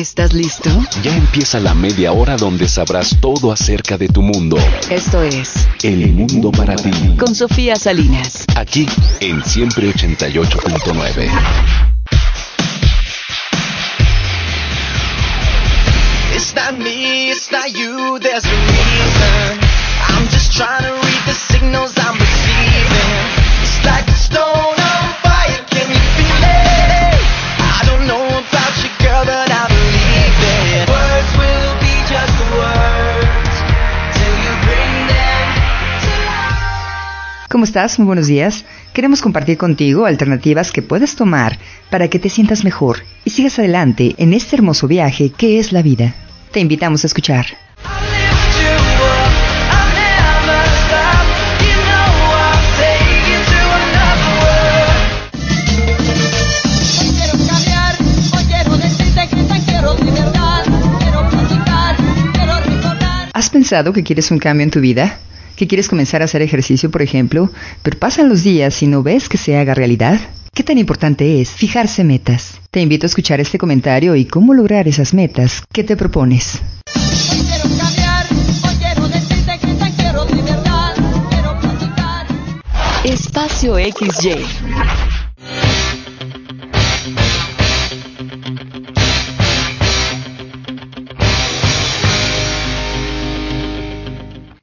¿Estás listo? Ya empieza la media hora donde sabrás todo acerca de tu mundo. Esto es El mundo para ti. con Sofía Salinas. Aquí en Siempre 88.9. It's not me, it's not you, there's a reason. I'm just trying to read the signals I'm ¿Cómo estás? Muy buenos días. Queremos compartir contigo alternativas que puedes tomar para que te sientas mejor y sigas adelante en este hermoso viaje que es la vida. Te invitamos a escuchar. ¿Has pensado que quieres un cambio en tu vida? ¿Que quieres comenzar a hacer ejercicio, por ejemplo, pero pasan los días y no ves que se haga realidad? ¿Qué tan importante es fijarse metas? Te invito a escuchar este comentario y cómo lograr esas metas que te propones. Hoy quiero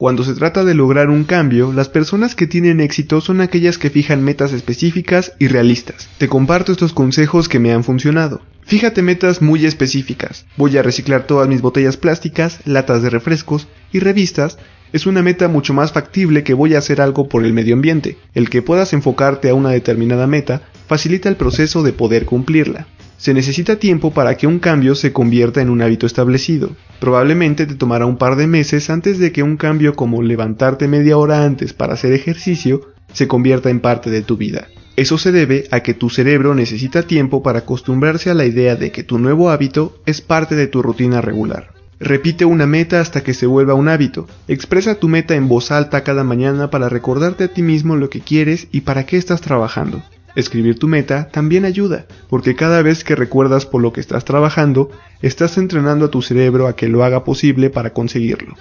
Cuando se trata de lograr un cambio, las personas que tienen éxito son aquellas que fijan metas específicas y realistas. Te comparto estos consejos que me han funcionado. Fíjate metas muy específicas. Voy a reciclar todas mis botellas plásticas, latas de refrescos y revistas. Es una meta mucho más factible que voy a hacer algo por el medio ambiente. El que puedas enfocarte a una determinada meta facilita el proceso de poder cumplirla. Se necesita tiempo para que un cambio se convierta en un hábito establecido. Probablemente te tomará un par de meses antes de que un cambio como levantarte media hora antes para hacer ejercicio se convierta en parte de tu vida. Eso se debe a que tu cerebro necesita tiempo para acostumbrarse a la idea de que tu nuevo hábito es parte de tu rutina regular. Repite una meta hasta que se vuelva un hábito. Expresa tu meta en voz alta cada mañana para recordarte a ti mismo lo que quieres y para qué estás trabajando. Escribir tu meta también ayuda, porque cada vez que recuerdas por lo que estás trabajando, estás entrenando a tu cerebro a que lo haga posible para conseguirlo.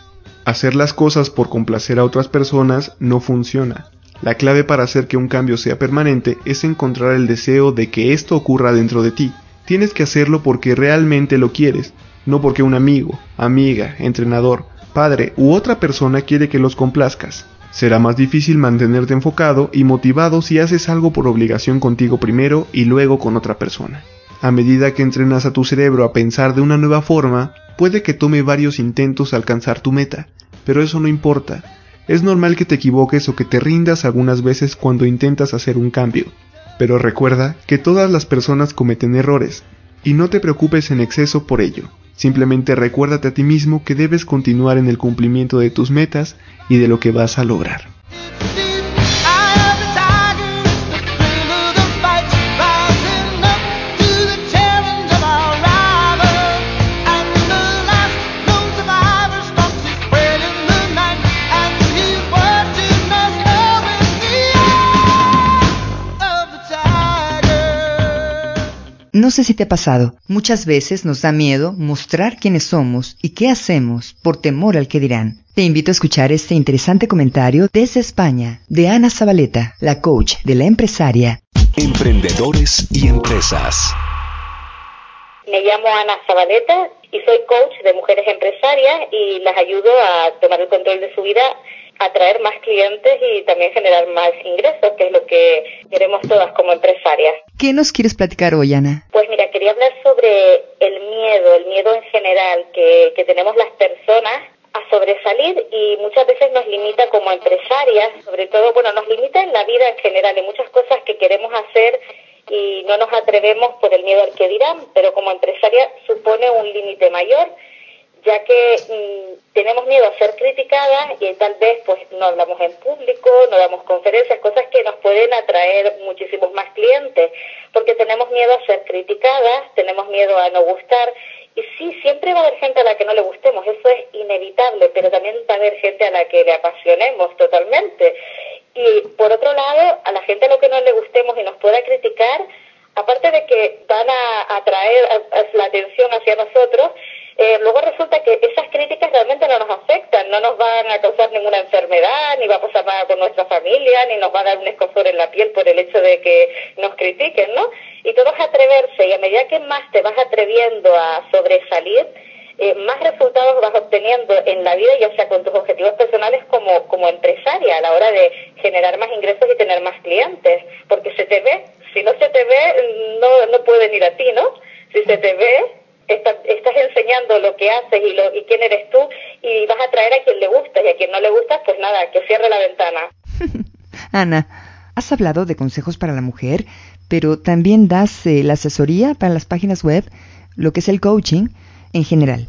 Hacer las cosas por complacer a otras personas no funciona. La clave para hacer que un cambio sea permanente es encontrar el deseo de que esto ocurra dentro de ti. Tienes que hacerlo porque realmente lo quieres, no porque un amigo, amiga, entrenador, padre u otra persona quiere que los complazcas. Será más difícil mantenerte enfocado y motivado si haces algo por obligación contigo primero y luego con otra persona. A medida que entrenas a tu cerebro a pensar de una nueva forma, puede que tome varios intentos alcanzar tu meta, pero eso no importa. Es normal que te equivoques o que te rindas algunas veces cuando intentas hacer un cambio, pero recuerda que todas las personas cometen errores, y no te preocupes en exceso por ello. Simplemente recuérdate a ti mismo que debes continuar en el cumplimiento de tus metas y de lo que vas a lograr. No sé si te ha pasado, muchas veces nos da miedo mostrar quiénes somos y qué hacemos por temor al que dirán. Te invito a escuchar este interesante comentario desde España de Ana Zabaleta, la coach de la empresaria. Emprendedores y empresas. Me llamo Ana Zabaleta y soy coach de mujeres empresarias y las ayudo a tomar el control de su vida, atraer más clientes y también generar más ingresos, que es lo que queremos todas como empresarias. ¿Qué nos quieres platicar hoy, Ana? Pues mira, quería hablar sobre el miedo, el miedo en general que, que tenemos las personas a sobresalir y muchas veces nos limita como empresarias, sobre todo, bueno, nos limita en la vida en general, en muchas cosas que queremos hacer y no nos atrevemos por el miedo al que dirán, pero como empresaria supone un límite mayor, ya que mm, tenemos miedo a ser criticadas y tal vez pues no hablamos en público, no damos conferencias, cosas que nos pueden atraer muchísimos más clientes, porque tenemos miedo a ser criticadas, tenemos miedo a no gustar y sí, siempre va a haber gente a la que no le gustemos, eso es inevitable, pero también va a haber gente a la que le apasionemos totalmente. Y por otro lado, a la gente a lo que no le gustemos y nos pueda criticar, aparte de que van a atraer la atención hacia nosotros, eh, luego resulta que esas críticas realmente no nos afectan, no nos van a causar ninguna enfermedad, ni va a pasar nada con nuestra familia, ni nos va a dar un escozor en la piel por el hecho de que nos critiquen, ¿no? Y todo es atreverse, y a medida que más te vas atreviendo a sobresalir, eh, más resultados vas obteniendo en la vida, ya sea con tus objetivos personales como, como empresaria, a la hora de generar más ingresos y tener más clientes, porque se te ve, si no se te ve, no, no pueden ir a ti, ¿no? Si se te ve, está- estás enseñando lo que haces y, lo, y quién eres tú, y vas a traer a quien le gusta, y a quien no le gusta, pues nada, que cierre la ventana. Ana, has hablado de consejos para la mujer, pero también das eh, la asesoría para las páginas web, lo que es el coaching en general.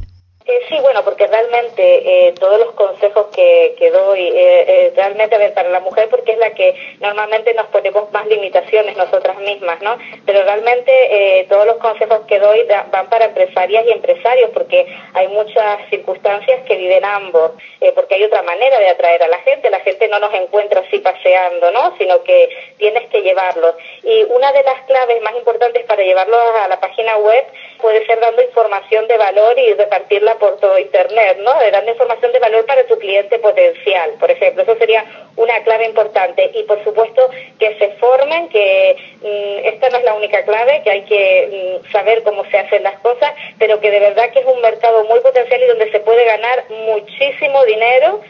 Bueno, porque realmente eh, todos los consejos que, doy, eh, eh, realmente para la mujer, porque es la que normalmente nos ponemos más limitaciones nosotras mismas, ¿no? Pero realmente eh, todos los consejos que doy van para empresarias y empresarios, porque hay muchas circunstancias que viven ambos, porque hay otra manera de atraer a la gente, la gente no nos encuentra así paseando, ¿no? Sino que tienes que llevarlos. Y una de las claves más importantes para llevarlos a la página web puede ser dando información de valor y repartirla por todo Internet, ¿no? De información de valor para tu cliente potencial, por ejemplo. Eso sería una clave importante. Y, por supuesto, que se formen, que mm, esta no es la única clave, que hay que mm, saber cómo se hacen las cosas, pero que de verdad que es un mercado muy potencial y donde se puede ganar muchísimo dinero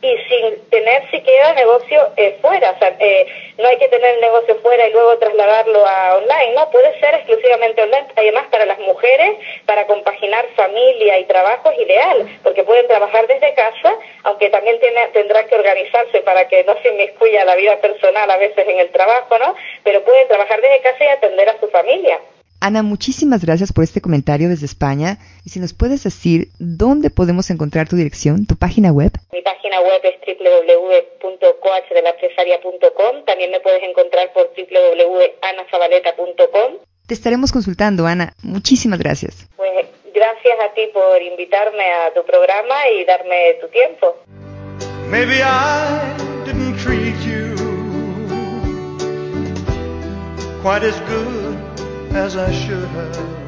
y sin tener siquiera negocio eh, fuera. O sea, eh, no hay que tener el negocio fuera y luego trasladarlo a online, no, puede ser exclusivamente online. Además, para las mujeres, para compaginar familia y trabajo es ideal, porque pueden trabajar desde casa, aunque también tiene, tendrán que organizarse para que no se inmiscuya la vida personal a veces en el trabajo, ¿no? Pero pueden trabajar desde casa y atender a su familia. Ana, muchísimas gracias por este comentario desde España. Y si nos puedes decir dónde podemos encontrar tu dirección, tu página web. Mi página web es www.coachdelaempresaria.com. También me puedes encontrar por www.anazabaleta.com. Te estaremos consultando, Ana. Muchísimas gracias. Pues gracias a ti por invitarme a tu programa y darme tu tiempo. Maybe I didn't treat you quite as good as I should have.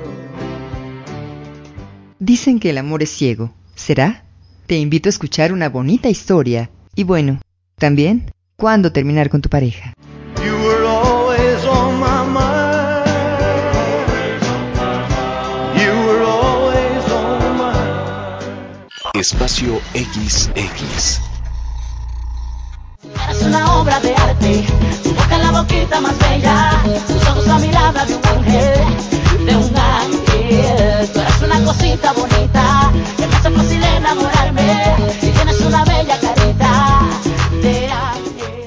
Dicen que el amor es ciego. ¿Será? Te invito a escuchar una bonita historia. Y bueno, también, ¿cuándo terminar con tu pareja? You were una obra de arte, la boquita más bella, la mirada de un de un ángel. Una cosita bonita, que enamorarme, tienes una bella carita de.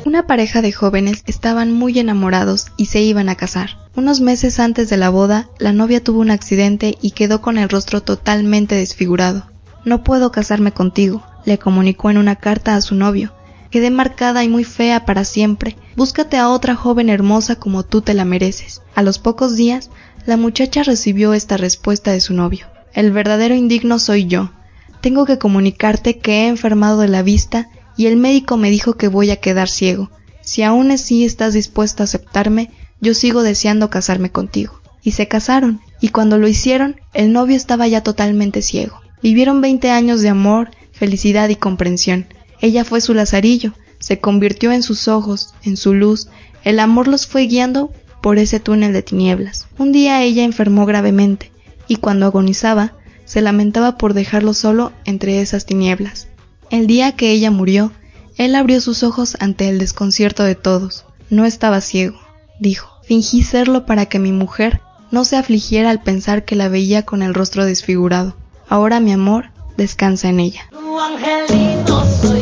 Una pareja de jóvenes estaban muy enamorados y se iban a casar. Unos meses antes de la boda, la novia tuvo un accidente y quedó con el rostro totalmente desfigurado. No puedo casarme contigo, le comunicó en una carta a su novio. Quedé marcada y muy fea para siempre. Búscate a otra joven hermosa como tú te la mereces. A los pocos días, la muchacha recibió esta respuesta de su novio. El verdadero indigno soy yo. Tengo que comunicarte que he enfermado de la vista y el médico me dijo que voy a quedar ciego. Si aún así estás dispuesta a aceptarme, yo sigo deseando casarme contigo. Y se casaron, y cuando lo hicieron, el novio estaba ya totalmente ciego. Vivieron 20 años de amor, felicidad y comprensión. Ella fue su lazarillo, se convirtió en sus ojos, en su luz, el amor los fue guiando por ese túnel de tinieblas. Un día ella enfermó gravemente, y cuando agonizaba, se lamentaba por dejarlo solo entre esas tinieblas. El día que ella murió, él abrió sus ojos ante el desconcierto de todos. No estaba ciego, dijo. Fingí serlo para que mi mujer no se afligiera al pensar que la veía con el rostro desfigurado. Ahora mi amor descansa en ella. Tu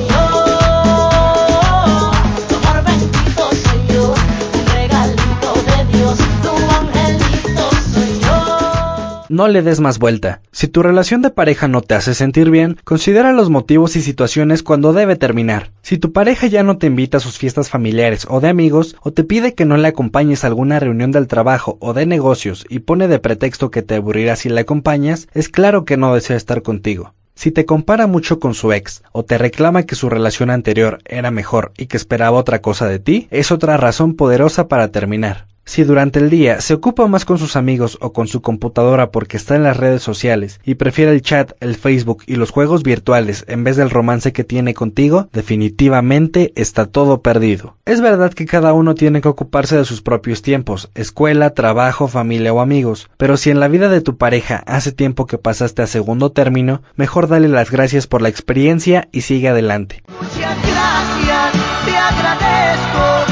No le des más vuelta. Si tu relación de pareja no te hace sentir bien, considera los motivos y situaciones cuando debe terminar. Si tu pareja ya no te invita a sus fiestas familiares o de amigos, o te pide que no le acompañes a alguna reunión del trabajo o de negocios y pone de pretexto que te aburrirá si le acompañas, es claro que no desea estar contigo. Si te compara mucho con su ex o te reclama que su relación anterior era mejor y que esperaba otra cosa de ti, es otra razón poderosa para terminar. Si durante el día se ocupa más con sus amigos o con su computadora porque está en las redes sociales y prefiere el chat, el Facebook y los juegos virtuales en vez del romance que tiene contigo, definitivamente está todo perdido. Es verdad que cada uno tiene que ocuparse de sus propios tiempos, escuela, trabajo, familia o amigos, pero si en la vida de tu pareja hace tiempo que pasaste a segundo término, mejor dale las gracias por la experiencia y sigue adelante. Muchas gracias, te agradezco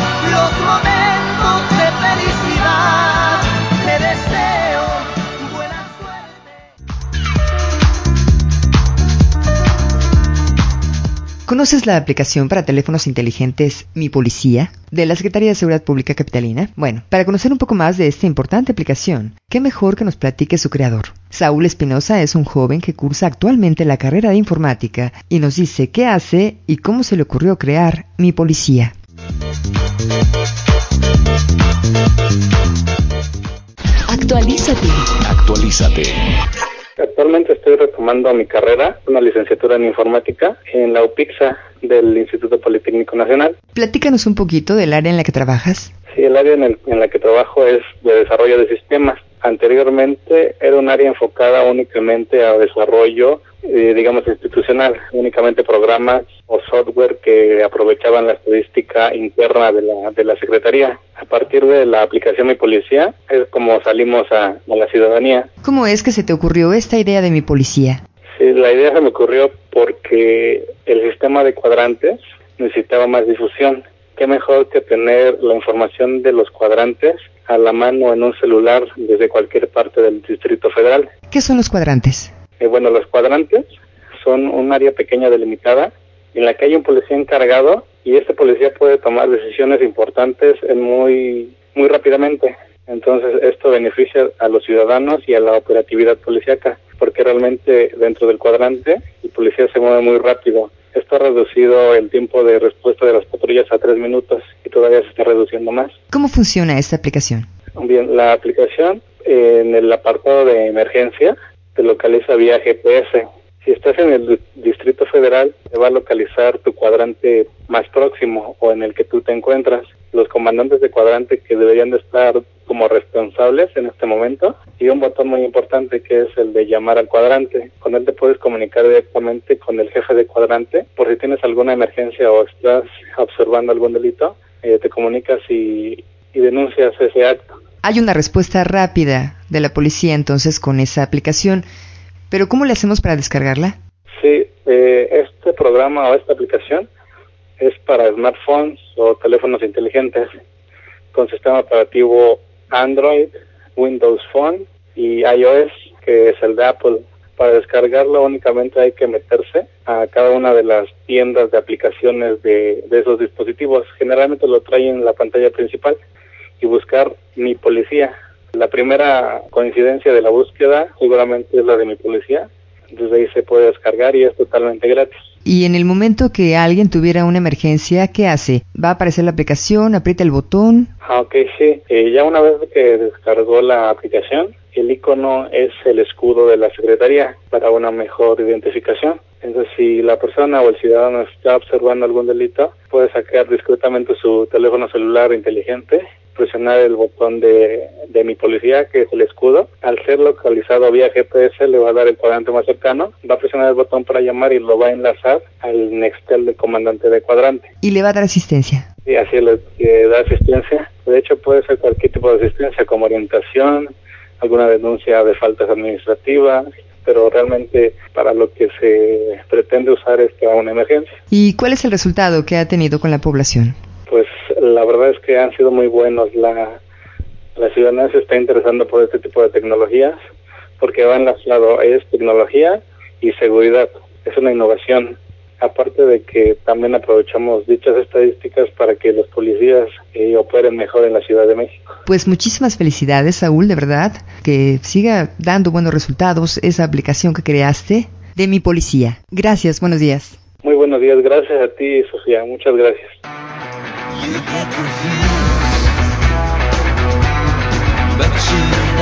¿Conoces la aplicación para teléfonos inteligentes Mi Policía de la Secretaría de Seguridad Pública Capitalina? Bueno, para conocer un poco más de esta importante aplicación, qué mejor que nos platique su creador. Saúl Espinosa es un joven que cursa actualmente la carrera de informática y nos dice qué hace y cómo se le ocurrió crear Mi Policía. Actualízate. Actualízate. Actualmente estoy retomando mi carrera, una licenciatura en informática en la UPIXA del Instituto Politécnico Nacional. Platícanos un poquito del área en la que trabajas. Sí, el área en, el- en la que trabajo es de desarrollo de sistemas. Anteriormente era un área enfocada únicamente a desarrollo, eh, digamos, institucional, únicamente programas o software que aprovechaban la estadística interna de la, de la Secretaría. A partir de la aplicación Mi Policía es como salimos a, a la ciudadanía. ¿Cómo es que se te ocurrió esta idea de Mi Policía? Sí, la idea se me ocurrió porque el sistema de cuadrantes necesitaba más difusión. Qué mejor que tener la información de los cuadrantes a la mano en un celular desde cualquier parte del Distrito Federal. ¿Qué son los cuadrantes? Eh, bueno, los cuadrantes son un área pequeña delimitada en la que hay un policía encargado y este policía puede tomar decisiones importantes en muy muy rápidamente. Entonces esto beneficia a los ciudadanos y a la operatividad policíaca porque realmente dentro del cuadrante el policía se mueve muy rápido. Esto ha reducido el tiempo de respuesta de las patrullas a tres minutos y todavía se está reduciendo más. ¿Cómo funciona esta aplicación? Bien, la aplicación en el apartado de emergencia te localiza vía GPS. Si estás en el di- Distrito Federal, te va a localizar tu cuadrante más próximo o en el que tú te encuentras. Los comandantes de cuadrante que deberían de estar como responsables en este momento y un botón muy importante que es el de llamar al cuadrante. Con él te puedes comunicar directamente con el jefe de cuadrante por si tienes alguna emergencia o estás observando algún delito, eh, te comunicas y, y denuncias ese acto. Hay una respuesta rápida de la policía entonces con esa aplicación, pero ¿cómo le hacemos para descargarla? Sí, eh, este programa o esta aplicación es para smartphones o teléfonos inteligentes con sistema operativo Android, Windows Phone y iOS, que es el de Apple. Para descargarlo únicamente hay que meterse a cada una de las tiendas de aplicaciones de, de esos dispositivos. Generalmente lo traen en la pantalla principal y buscar Mi Policía. La primera coincidencia de la búsqueda seguramente es la de Mi Policía. Desde ahí se puede descargar y es totalmente gratis. Y en el momento que alguien tuviera una emergencia, ¿qué hace? ¿Va a aparecer la aplicación, aprieta el botón? Ah, ok, sí. Eh, ya una vez que descargó la aplicación, el icono es el escudo de la Secretaría para una mejor identificación. Entonces, si la persona o el ciudadano está observando algún delito, puede sacar discretamente su teléfono celular inteligente, presionar el botón de, de mi policía, que es el escudo. Al ser localizado vía GPS, le va a dar el cuadrante más cercano, va a presionar el botón para llamar y lo va a enlazar al Nextel del comandante de cuadrante Y le va a dar asistencia. y así le, le da asistencia. De hecho, puede ser cualquier tipo de asistencia, como orientación, alguna denuncia de faltas administrativas, pero realmente para lo que se pretende usar es para una emergencia. ¿Y cuál es el resultado que ha tenido con la población? La verdad es que han sido muy buenos. La, la ciudadanía se está interesando por este tipo de tecnologías porque va enlazado, es tecnología y seguridad. Es una innovación. Aparte de que también aprovechamos dichas estadísticas para que los policías eh, operen mejor en la Ciudad de México. Pues muchísimas felicidades, Saúl, de verdad. Que siga dando buenos resultados esa aplicación que creaste de mi policía. Gracias, buenos días. Muy buenos días, gracias a ti, Sofía. Muchas gracias. You get confused, but you know.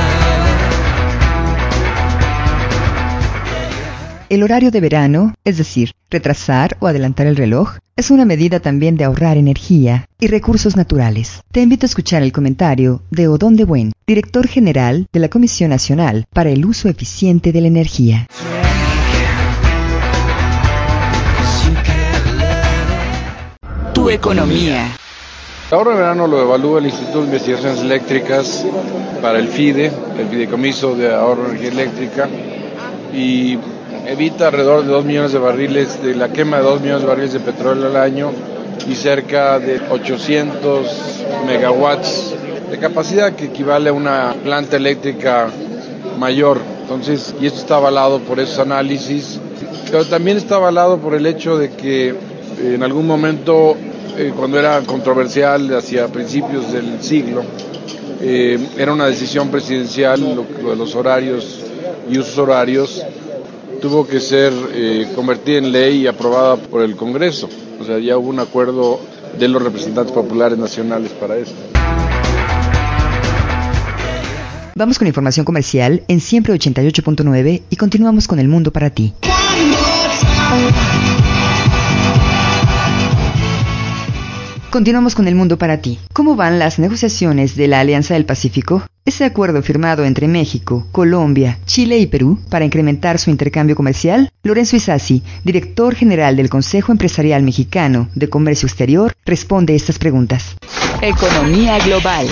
El horario de verano, es decir, retrasar o adelantar el reloj, es una medida también de ahorrar energía y recursos naturales. Te invito a escuchar el comentario de Odón de Buen, director general de la Comisión Nacional para el Uso Eficiente de la Energía. Tu economía. El ahorro de verano lo evalúa el Instituto de Investigaciones Eléctricas para el FIDE, el Fideicomiso de Ahorro de Energía Eléctrica, y evita alrededor de 2 millones de barriles, de la quema de 2 millones de barriles de petróleo al año y cerca de 800 megawatts de capacidad que equivale a una planta eléctrica mayor. Entonces, y esto está avalado por esos análisis, pero también está avalado por el hecho de que eh, en algún momento, eh, cuando era controversial hacia principios del siglo, eh, era una decisión presidencial lo, de los horarios y usos horarios tuvo que ser eh, convertida en ley y aprobada por el Congreso. O sea, ya hubo un acuerdo de los representantes populares nacionales para esto. Vamos con información comercial en siempre 88.9 y continuamos con el mundo para ti. Continuamos con el mundo para ti. ¿Cómo van las negociaciones de la Alianza del Pacífico? Ese acuerdo firmado entre México, Colombia, Chile y Perú para incrementar su intercambio comercial, Lorenzo Isasi, director general del Consejo Empresarial Mexicano de Comercio Exterior, responde estas preguntas. Economía global.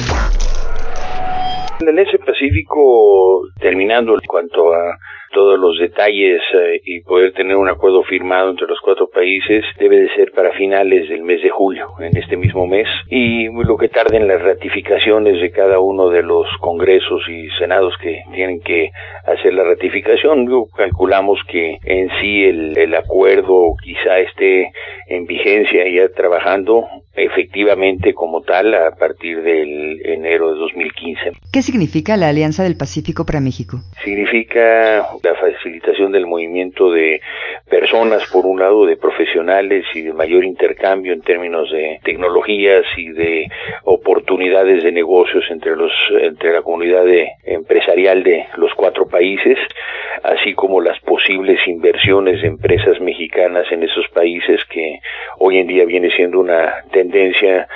En ese Pacífico, terminando en cuanto a todos los detalles eh, y poder tener un acuerdo firmado entre los cuatro países debe de ser para finales del mes de julio, en este mismo mes, y lo que tarden las ratificaciones de cada uno de los congresos y senados que tienen que hacer la ratificación. Calculamos que en sí el, el acuerdo quizá esté en vigencia ya trabajando efectivamente como tal a partir del enero de 2015. ¿Qué significa la Alianza del Pacífico para México? Significa la facilitación del movimiento de personas, por un lado, de profesionales y de mayor intercambio en términos de tecnologías y de oportunidades de negocios entre los entre la comunidad empresarial de los cuatro países, así como las posibles inversiones de empresas mexicanas en esos países que hoy en día viene siendo una tendencia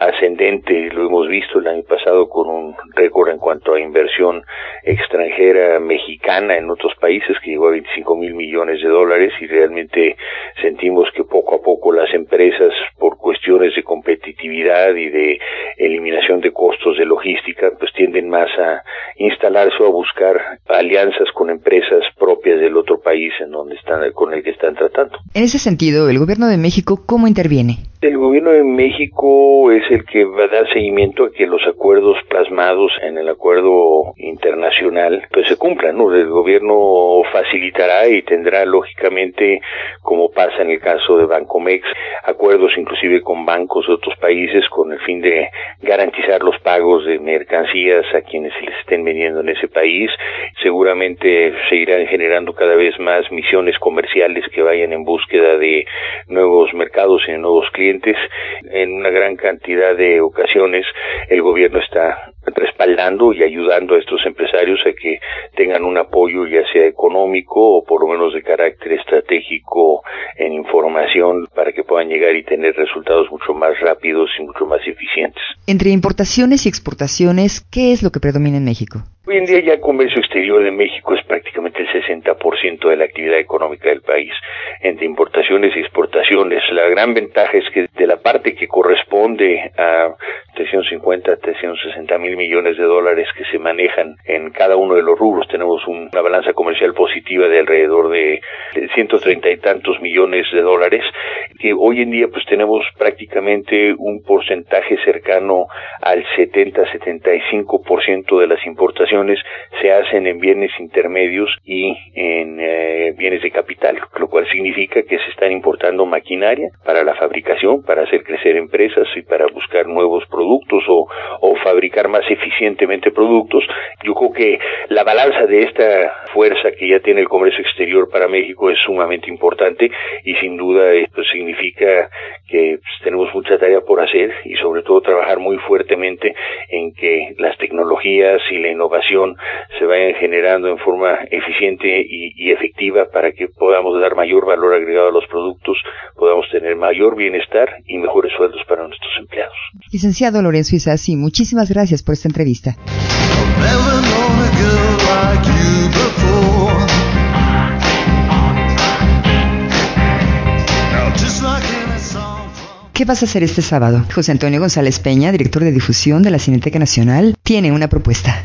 ascendente, lo hemos visto el año pasado con un récord en cuanto a inversión extranjera mexicana en otros países que llegó a 25 mil millones de dólares y realmente sentimos que poco a poco las empresas por cuestiones de competitividad y de eliminación de costos de logística pues tienden más a instalarse o a buscar alianzas con empresas propias del otro país en donde están con el que están tratando. En ese sentido, el gobierno de México cómo interviene? El gobierno de México es el que va a dar seguimiento a que los acuerdos plasmados en el acuerdo internacional pues se cumplan, ¿no? El gobierno facilitará y tendrá lógicamente, como pasa en el caso de Bancomex, acuerdos inclusive con bancos de otros países con el fin de garantizar los pagos de mercancías a quienes les estén vendiendo en ese país. Seguramente se irán generando cada vez más misiones comerciales que vayan en búsqueda de nuevos mercados y de nuevos clientes en una gran cantidad de ocasiones el gobierno está respaldando y ayudando a estos empresarios a que tengan un apoyo ya sea económico o por lo menos de carácter estratégico en información para que puedan llegar y tener resultados mucho más rápidos y mucho más eficientes. Entre importaciones y exportaciones, ¿qué es lo que predomina en México? Hoy en día ya el comercio exterior de México es prácticamente el 60% de la actividad económica del país, entre importaciones y exportaciones. La gran ventaja es que de la parte que corresponde a 350, 360 mil millones de dólares que se manejan en cada uno de los rubros, tenemos una balanza comercial positiva de alrededor de 130 y tantos millones de dólares, que hoy en día pues tenemos prácticamente un porcentaje cercano al 70-75% de las importaciones se hacen en bienes intermedios y en eh, bienes de capital, lo cual significa que se están importando maquinaria para la fabricación, para hacer crecer empresas y para buscar nuevos productos o, o fabricar más eficientemente productos. Yo creo que la balanza de esta fuerza que ya tiene el comercio exterior para México es sumamente importante y sin duda esto significa que pues, tenemos mucha tarea por hacer y sobre todo trabajar muy fuertemente en que las tecnologías y la innovación se vayan generando en forma eficiente y, y efectiva para que podamos dar mayor valor agregado a los productos, podamos tener mayor bienestar y mejores sueldos para nuestros empleados. Licenciado Lorenzo Isasi, muchísimas gracias por esta entrevista. Never known a girl like you before. ¿Qué vas a hacer este sábado? José Antonio González Peña, director de difusión de la Cineteca Nacional, tiene una propuesta.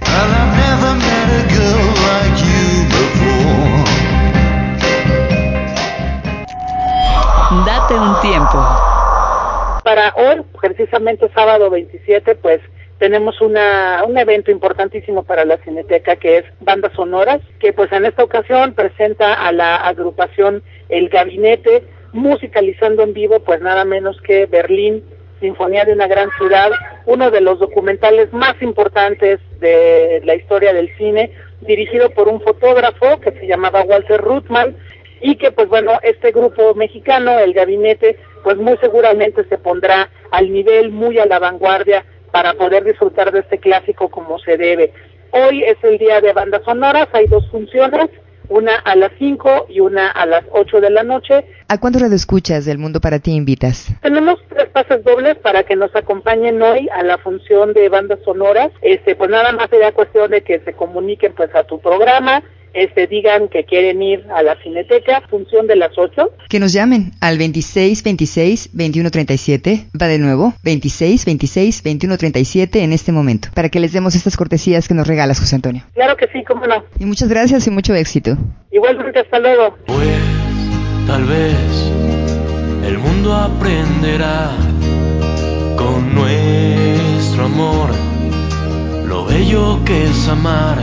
Date un tiempo. Para hoy, precisamente sábado 27, pues tenemos una, un evento importantísimo para la Cineteca que es Bandas Sonoras, que pues en esta ocasión presenta a la agrupación El Gabinete, musicalizando en vivo pues nada menos que Berlín, Sinfonía de una gran ciudad, uno de los documentales más importantes de la historia del cine, dirigido por un fotógrafo que se llamaba Walter Ruttmann, y que pues bueno, este grupo mexicano, el gabinete, pues muy seguramente se pondrá al nivel, muy a la vanguardia para poder disfrutar de este clásico como se debe. Hoy es el día de bandas sonoras, hay dos funciones, una a las 5 y una a las 8 de la noche. ¿A cuántos radioescuchas del mundo para ti invitas? Tenemos tres pases dobles para que nos acompañen hoy a la función de bandas sonoras. Este, pues nada más sería cuestión de que se comuniquen pues a tu programa, este, digan que quieren ir a la cineteca, función de las 8. Que nos llamen al 26 26 21 37. Va de nuevo, 26 26 21 37 en este momento, para que les demos estas cortesías que nos regalas, José Antonio. Claro que sí, cómo no. Y muchas gracias y mucho éxito. Igualmente, hasta luego. Tal vez el mundo aprenderá con nuestro amor lo bello que es amar.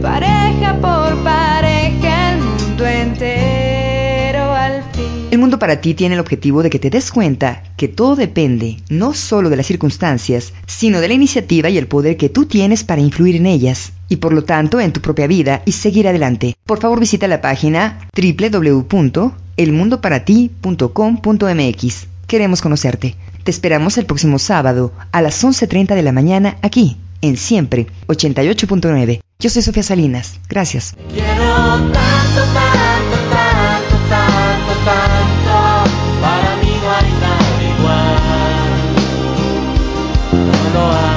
Pareja por pareja, el mundo entero al fin. El mundo para ti tiene el objetivo de que te des cuenta que todo depende no solo de las circunstancias, sino de la iniciativa y el poder que tú tienes para influir en ellas, y por lo tanto en tu propia vida y seguir adelante. Por favor visita la página www.elmundoparati.com.mx. Queremos conocerte. Te esperamos el próximo sábado a las 11.30 de la mañana aquí, en siempre 88.9. Yo soy Sofía Salinas. Gracias. Quiero tanto, tanto, tanto, tanto, tanto. Para mí no hay nada igual. No lo hay.